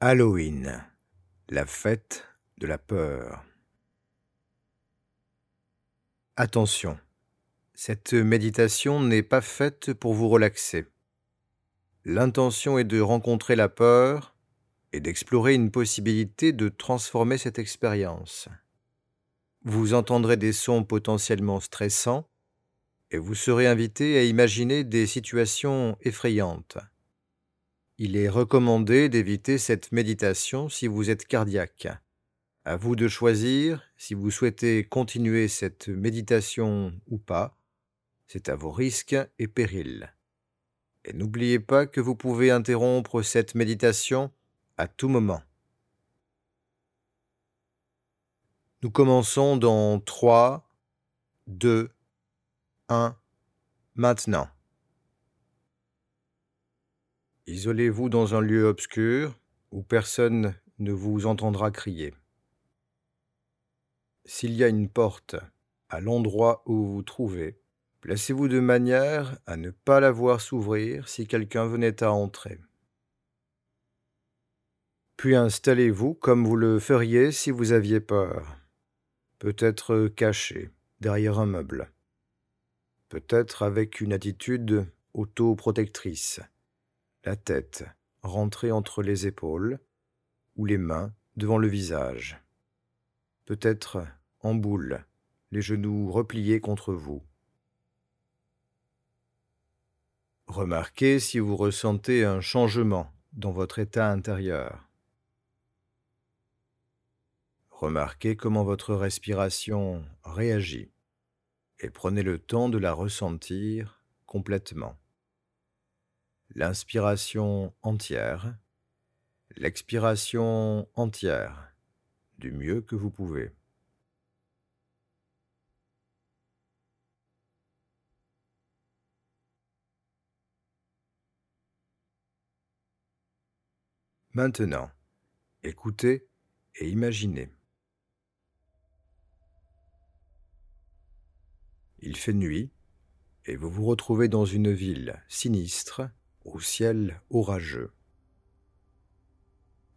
Halloween, la fête de la peur. Attention, cette méditation n'est pas faite pour vous relaxer. L'intention est de rencontrer la peur et d'explorer une possibilité de transformer cette expérience. Vous entendrez des sons potentiellement stressants et vous serez invité à imaginer des situations effrayantes. Il est recommandé d'éviter cette méditation si vous êtes cardiaque. À vous de choisir si vous souhaitez continuer cette méditation ou pas. C'est à vos risques et périls. Et n'oubliez pas que vous pouvez interrompre cette méditation à tout moment. Nous commençons dans 3, 2, 1, maintenant. Isolez-vous dans un lieu obscur où personne ne vous entendra crier. S'il y a une porte à l'endroit où vous vous trouvez, placez-vous de manière à ne pas la voir s'ouvrir si quelqu'un venait à entrer. Puis installez-vous comme vous le feriez si vous aviez peur, peut-être caché derrière un meuble, peut-être avec une attitude autoprotectrice la tête rentrée entre les épaules ou les mains devant le visage. Peut-être en boule, les genoux repliés contre vous. Remarquez si vous ressentez un changement dans votre état intérieur. Remarquez comment votre respiration réagit et prenez le temps de la ressentir complètement l'inspiration entière, l'expiration entière, du mieux que vous pouvez. Maintenant, écoutez et imaginez. Il fait nuit et vous vous retrouvez dans une ville sinistre au ciel orageux.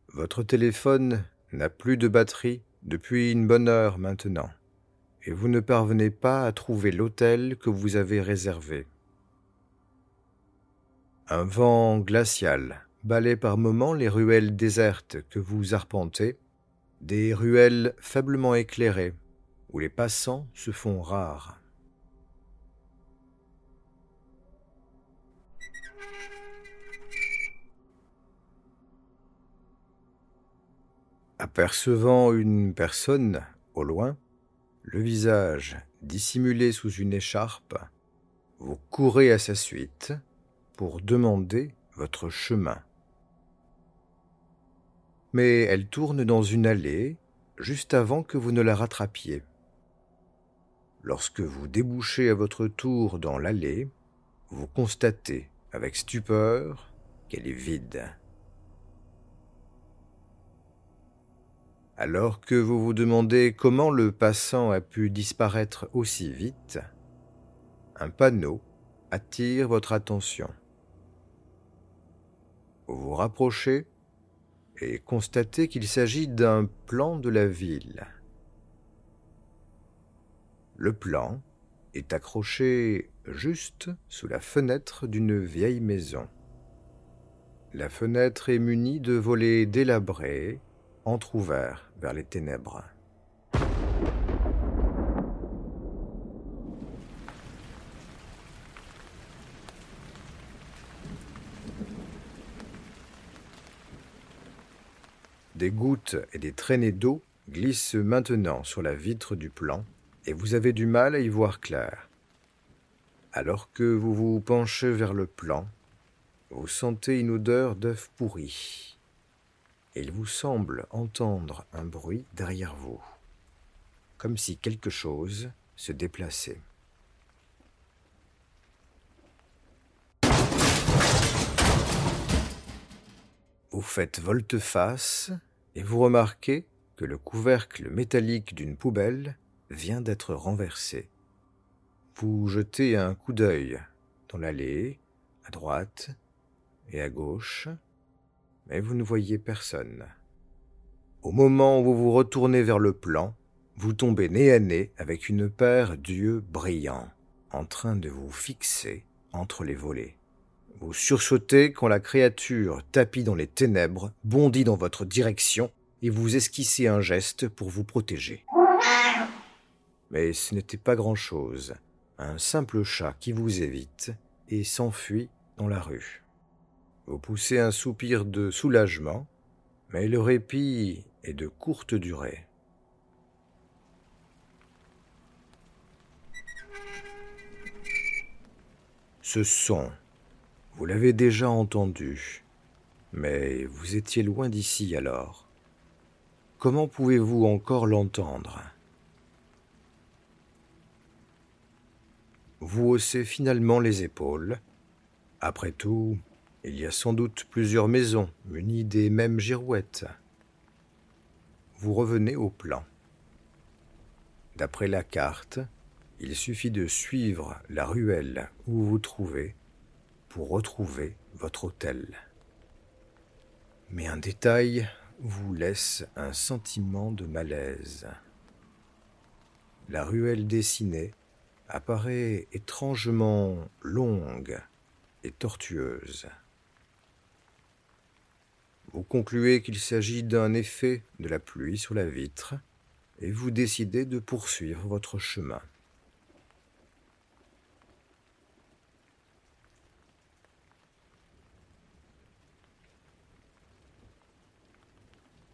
Votre téléphone n'a plus de batterie depuis une bonne heure maintenant, et vous ne parvenez pas à trouver l'hôtel que vous avez réservé. Un vent glacial balaie par moments les ruelles désertes que vous arpentez, des ruelles faiblement éclairées, où les passants se font rares. Apercevant une personne au loin, le visage dissimulé sous une écharpe, vous courez à sa suite pour demander votre chemin. Mais elle tourne dans une allée juste avant que vous ne la rattrapiez. Lorsque vous débouchez à votre tour dans l'allée, vous constatez avec stupeur qu'elle est vide. Alors que vous vous demandez comment le passant a pu disparaître aussi vite, un panneau attire votre attention. Vous vous rapprochez et constatez qu'il s'agit d'un plan de la ville. Le plan est accroché juste sous la fenêtre d'une vieille maison. La fenêtre est munie de volets délabrés entr'ouvert vers les ténèbres. Des gouttes et des traînées d'eau glissent maintenant sur la vitre du plan et vous avez du mal à y voir clair. Alors que vous vous penchez vers le plan, vous sentez une odeur d'œuf pourri il vous semble entendre un bruit derrière vous, comme si quelque chose se déplaçait. Vous faites volte-face et vous remarquez que le couvercle métallique d'une poubelle vient d'être renversé. Vous jetez un coup d'œil dans l'allée, à droite et à gauche, mais vous ne voyez personne. Au moment où vous vous retournez vers le plan, vous tombez nez à nez avec une paire d'yeux brillants, en train de vous fixer entre les volets. Vous sursautez quand la créature, tapie dans les ténèbres, bondit dans votre direction et vous esquissez un geste pour vous protéger. Mais ce n'était pas grand-chose, un simple chat qui vous évite et s'enfuit dans la rue. Vous poussez un soupir de soulagement, mais le répit est de courte durée. Ce son, vous l'avez déjà entendu, mais vous étiez loin d'ici alors. Comment pouvez-vous encore l'entendre? Vous haussez finalement les épaules. Après tout, il y a sans doute plusieurs maisons munies des mêmes girouettes. Vous revenez au plan. D'après la carte, il suffit de suivre la ruelle où vous vous trouvez pour retrouver votre hôtel. Mais un détail vous laisse un sentiment de malaise. La ruelle dessinée apparaît étrangement longue et tortueuse. Vous concluez qu'il s'agit d'un effet de la pluie sur la vitre et vous décidez de poursuivre votre chemin.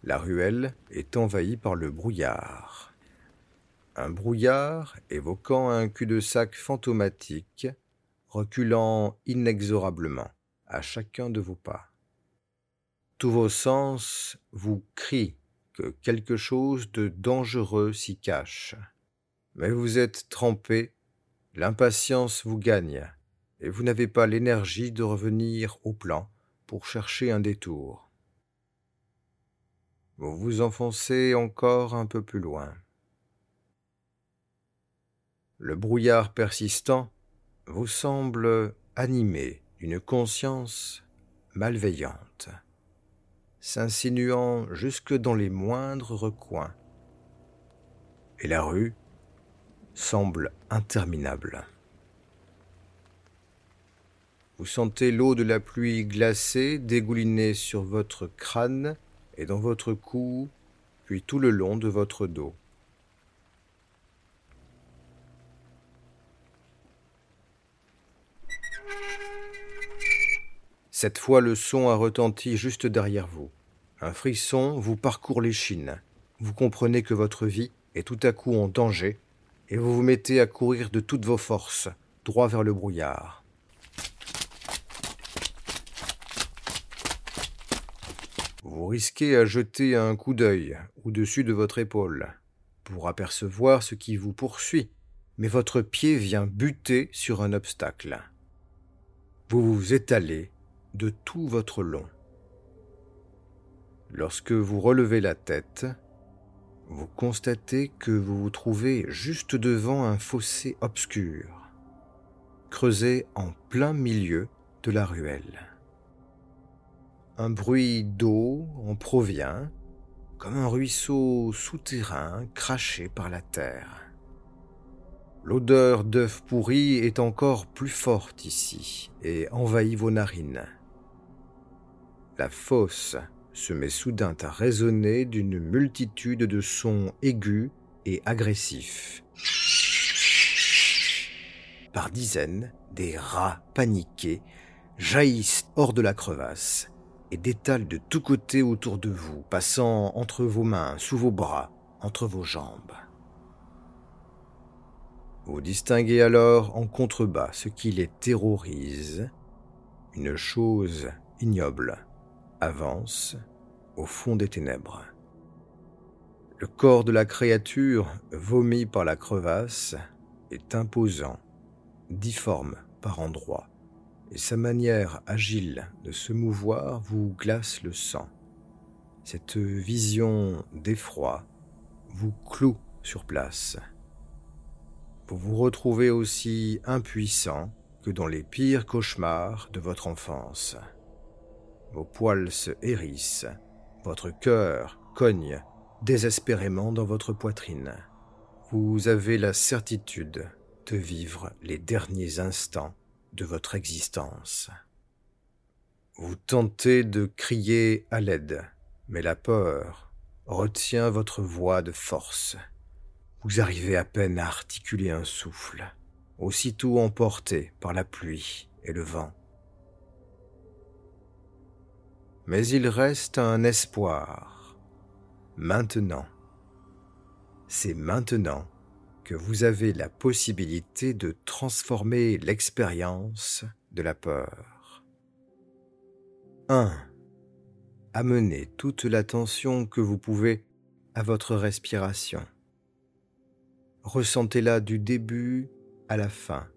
La ruelle est envahie par le brouillard. Un brouillard évoquant un cul-de-sac fantomatique, reculant inexorablement à chacun de vos pas. Tous vos sens vous crient que quelque chose de dangereux s'y cache. Mais vous êtes trempé, l'impatience vous gagne, et vous n'avez pas l'énergie de revenir au plan pour chercher un détour. Vous vous enfoncez encore un peu plus loin. Le brouillard persistant vous semble animé d'une conscience malveillante s'insinuant jusque dans les moindres recoins. Et la rue semble interminable. Vous sentez l'eau de la pluie glacée dégouliner sur votre crâne et dans votre cou, puis tout le long de votre dos. Cette fois le son a retenti juste derrière vous. Un frisson vous parcourt l'échine. Vous comprenez que votre vie est tout à coup en danger et vous vous mettez à courir de toutes vos forces, droit vers le brouillard. Vous risquez à jeter un coup d'œil au-dessus de votre épaule pour apercevoir ce qui vous poursuit, mais votre pied vient buter sur un obstacle. Vous vous étalez de tout votre long. Lorsque vous relevez la tête, vous constatez que vous vous trouvez juste devant un fossé obscur, creusé en plein milieu de la ruelle. Un bruit d'eau en provient, comme un ruisseau souterrain craché par la terre. L'odeur d'œufs pourris est encore plus forte ici et envahit vos narines. La fosse se met soudain à résonner d'une multitude de sons aigus et agressifs. Par dizaines, des rats paniqués jaillissent hors de la crevasse et détalent de tous côtés autour de vous, passant entre vos mains, sous vos bras, entre vos jambes. Vous distinguez alors en contrebas ce qui les terrorise, une chose ignoble avance au fond des ténèbres. Le corps de la créature, vomi par la crevasse, est imposant, difforme par endroits, et sa manière agile de se mouvoir vous glace le sang. Cette vision d'effroi vous cloue sur place. Vous vous retrouvez aussi impuissant que dans les pires cauchemars de votre enfance. Vos poils se hérissent, votre cœur cogne désespérément dans votre poitrine. Vous avez la certitude de vivre les derniers instants de votre existence. Vous tentez de crier à l'aide, mais la peur retient votre voix de force. Vous arrivez à peine à articuler un souffle, aussitôt emporté par la pluie et le vent. Mais il reste un espoir. Maintenant. C'est maintenant que vous avez la possibilité de transformer l'expérience de la peur. 1. Amenez toute l'attention que vous pouvez à votre respiration. Ressentez-la du début à la fin.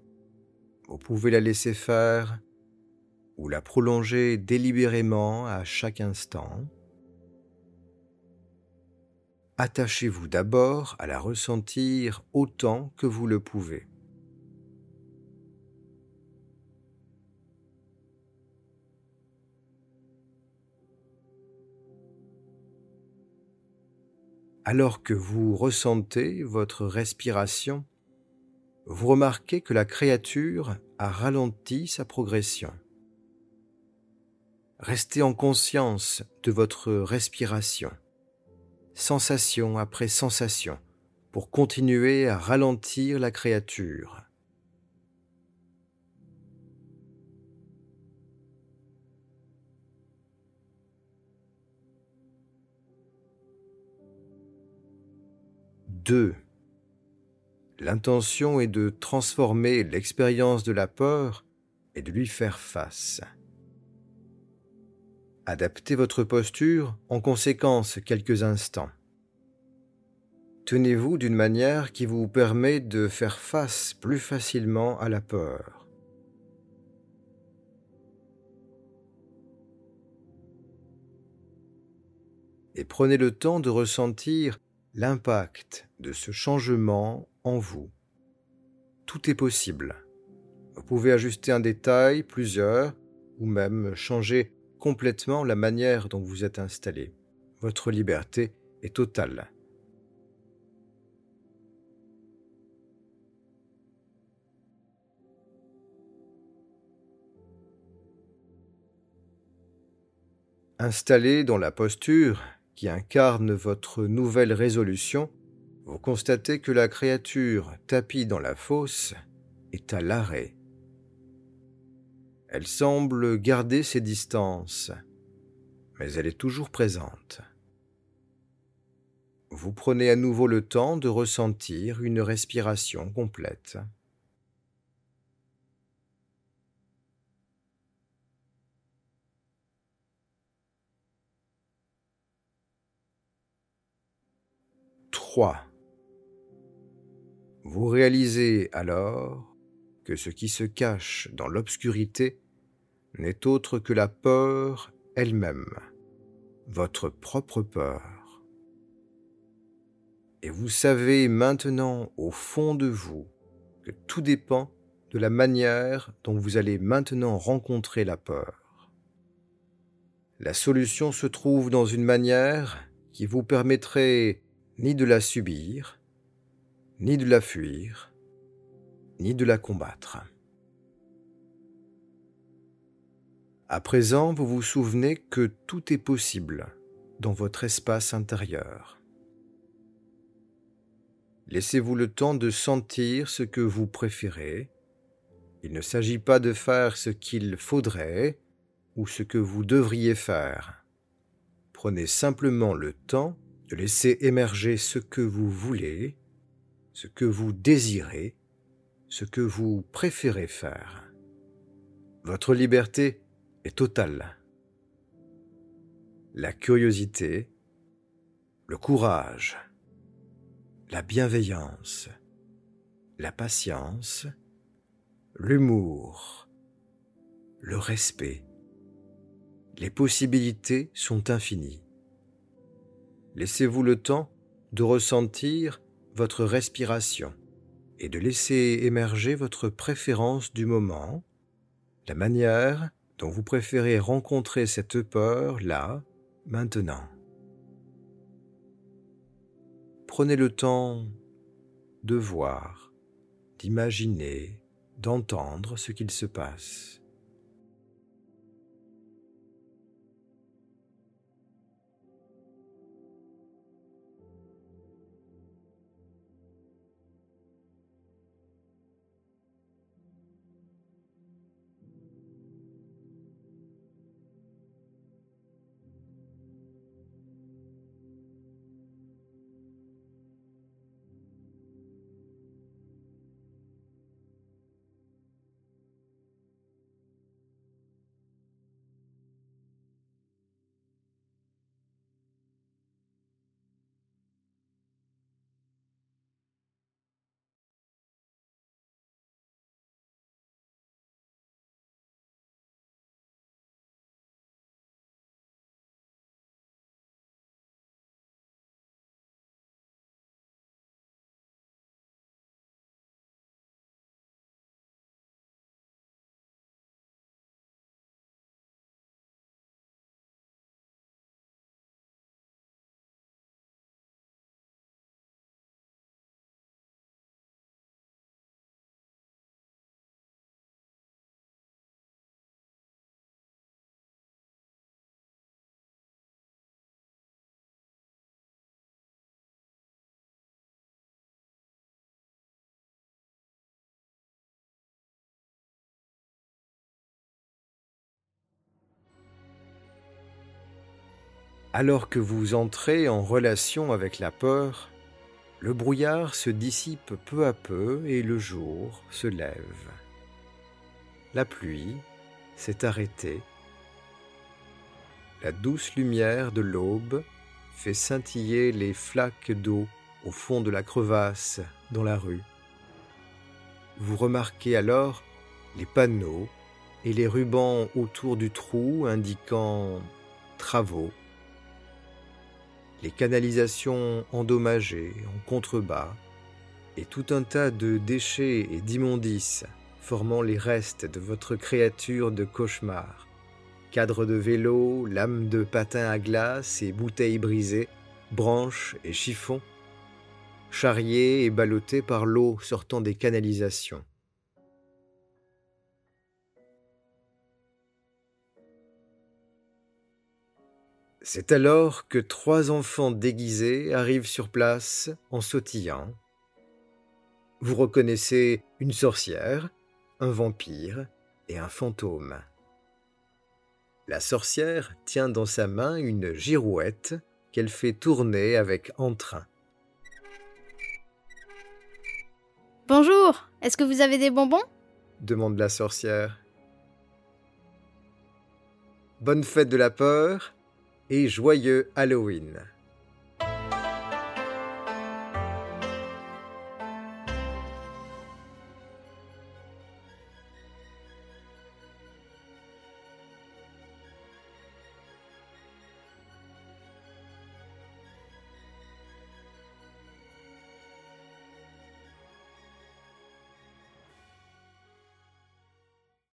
Vous pouvez la laisser faire ou la prolonger délibérément à chaque instant. Attachez-vous d'abord à la ressentir autant que vous le pouvez. Alors que vous ressentez votre respiration, vous remarquez que la créature a ralenti sa progression. Restez en conscience de votre respiration, sensation après sensation, pour continuer à ralentir la créature. Deux. L'intention est de transformer l'expérience de la peur et de lui faire face. Adaptez votre posture en conséquence quelques instants. Tenez-vous d'une manière qui vous permet de faire face plus facilement à la peur. Et prenez le temps de ressentir l'impact de ce changement en vous. Tout est possible. Vous pouvez ajuster un détail, plusieurs, ou même changer complètement la manière dont vous êtes installé. Votre liberté est totale. Installé dans la posture qui incarne votre nouvelle résolution, vous constatez que la créature tapie dans la fosse est à l'arrêt. Elle semble garder ses distances, mais elle est toujours présente. Vous prenez à nouveau le temps de ressentir une respiration complète. Vous réalisez alors que ce qui se cache dans l'obscurité n'est autre que la peur elle-même, votre propre peur. Et vous savez maintenant au fond de vous que tout dépend de la manière dont vous allez maintenant rencontrer la peur. La solution se trouve dans une manière qui vous permettrait ni de la subir, ni de la fuir, ni de la combattre. À présent, vous vous souvenez que tout est possible dans votre espace intérieur. Laissez-vous le temps de sentir ce que vous préférez. Il ne s'agit pas de faire ce qu'il faudrait ou ce que vous devriez faire. Prenez simplement le temps de laisser émerger ce que vous voulez, ce que vous désirez, ce que vous préférez faire. Votre liberté est totale. La curiosité, le courage, la bienveillance, la patience, l'humour, le respect. Les possibilités sont infinies. Laissez-vous le temps de ressentir votre respiration et de laisser émerger votre préférence du moment, la manière Donc vous préférez rencontrer cette peur là, maintenant. Prenez le temps de voir, d'imaginer, d'entendre ce qu'il se passe. Alors que vous entrez en relation avec la peur, le brouillard se dissipe peu à peu et le jour se lève. La pluie s'est arrêtée. La douce lumière de l'aube fait scintiller les flaques d'eau au fond de la crevasse dans la rue. Vous remarquez alors les panneaux et les rubans autour du trou indiquant travaux les canalisations endommagées en contrebas, et tout un tas de déchets et d'immondices formant les restes de votre créature de cauchemar. Cadres de vélo, lames de patin à glace et bouteilles brisées, branches et chiffons, charriés et ballottés par l'eau sortant des canalisations. C'est alors que trois enfants déguisés arrivent sur place en sautillant. Vous reconnaissez une sorcière, un vampire et un fantôme. La sorcière tient dans sa main une girouette qu'elle fait tourner avec entrain. Bonjour, est-ce que vous avez des bonbons? demande la sorcière. Bonne fête de la peur et joyeux Halloween.